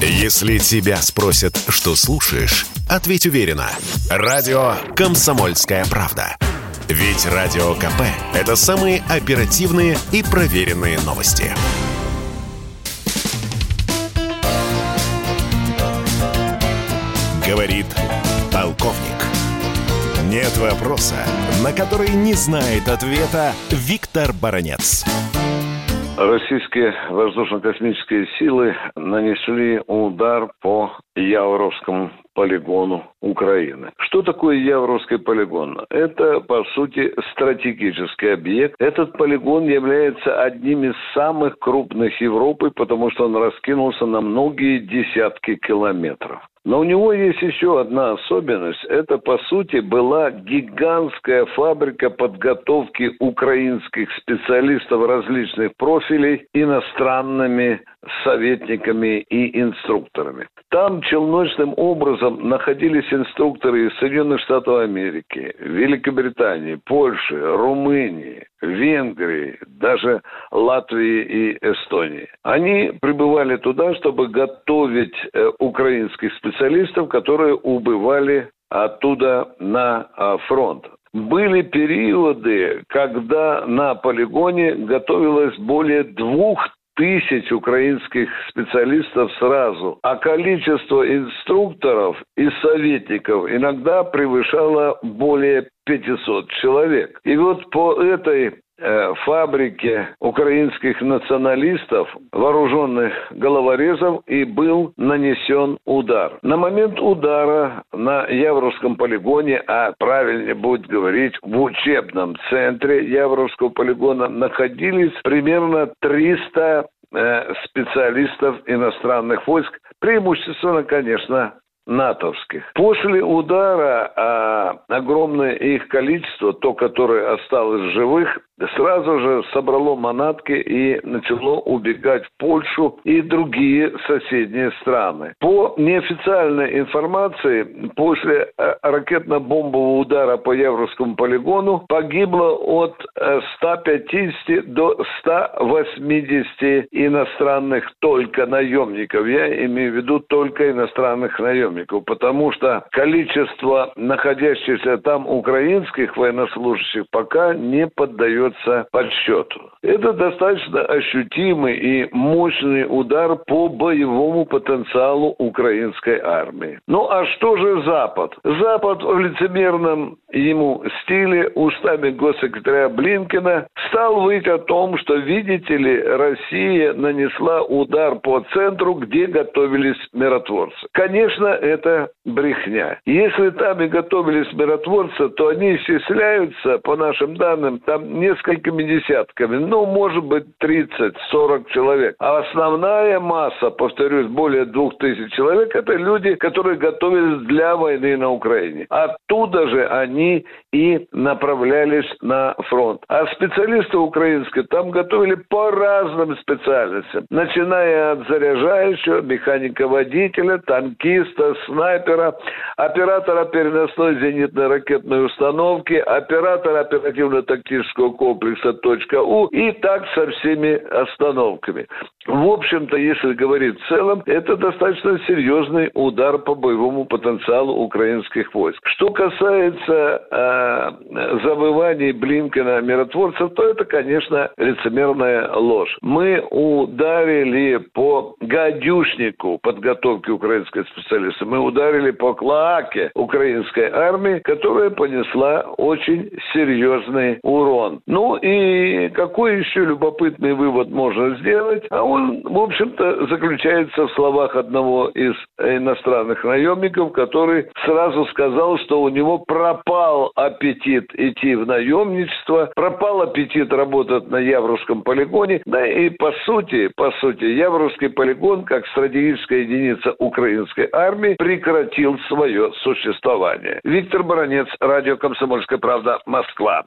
Если тебя спросят, что слушаешь, ответь уверенно. Радио «Комсомольская правда». Ведь Радио КП – это самые оперативные и проверенные новости. Говорит полковник. Нет вопроса, на который не знает ответа Виктор Баранец. Российские воздушно-космические силы нанесли удар по Яворовскому полигону Украины. Что такое Яворовский полигон? Это, по сути, стратегический объект. Этот полигон является одним из самых крупных Европы, потому что он раскинулся на многие десятки километров. Но у него есть еще одна особенность. Это, по сути, была гигантская фабрика подготовки украинских специалистов различных профилей иностранными советниками и инструкторами. Там челночным образом находились инструкторы из Соединенных Штатов Америки, Великобритании, Польши, Румынии, Венгрии, даже Латвии и Эстонии. Они прибывали туда, чтобы готовить э, украинских специалистов, которые убывали оттуда на а, фронт. Были периоды, когда на полигоне готовилось более двух тысяч украинских специалистов сразу, а количество инструкторов и советников иногда превышало более 500 человек. И вот по этой фабрике украинских националистов, вооруженных головорезов, и был нанесен удар. На момент удара на Явровском полигоне, а правильнее будет говорить, в учебном центре Явровского полигона находились примерно 300 э, специалистов иностранных войск, преимущественно, конечно, натовских. После удара а, огромное их количество, то, которое осталось живых, сразу же собрало манатки и начало убегать в Польшу и другие соседние страны. По неофициальной информации, после э, ракетно-бомбового удара по Евровскому полигону погибло от 150 э, до 180 иностранных только наемников. Я имею в виду только иностранных наемников, потому что количество находящихся там украинских военнослужащих пока не поддается поддается подсчету. Это достаточно ощутимый и мощный удар по боевому потенциалу украинской армии. Ну а что же Запад? Запад в лицемерном ему стиле устами госсекретаря Блинкина стал выть о том, что, видите ли, Россия нанесла удар по центру, где готовились миротворцы. Конечно, это брехня. Если там и готовились миротворцы, то они исчисляются, по нашим данным, там не несколькими десятками, ну, может быть, 30-40 человек. А основная масса, повторюсь, более двух тысяч человек, это люди, которые готовились для войны на Украине. Оттуда же они и направлялись на фронт. А специалисты украинские там готовили по разным специальностям, начиная от заряжающего, механика-водителя, танкиста, снайпера, оператора переносной зенитной ракетной установки, оператора оперативно-тактического комплекса .у и так со всеми остановками. В общем-то, если говорить в целом, это достаточно серьезный удар по боевому потенциалу украинских войск. Что касается э, завываний Блинкина миротворцев, то это, конечно, лицемерная ложь. Мы ударили по гадюшнику подготовки украинской специалистов. Мы ударили по клоаке украинской армии, которая понесла очень серьезный урон. Ну и какой еще любопытный вывод можно сделать? А он, в общем-то, заключается в словах одного из иностранных наемников, который сразу сказал, что у него пропал аппетит идти в наемничество, пропал аппетит работать на Явровском полигоне, да и по сути, по сути, Явровский полигон, как стратегическая единица украинской армии, прекратил свое существование. Виктор Баранец, Радио «Комсомольская правда», Москва.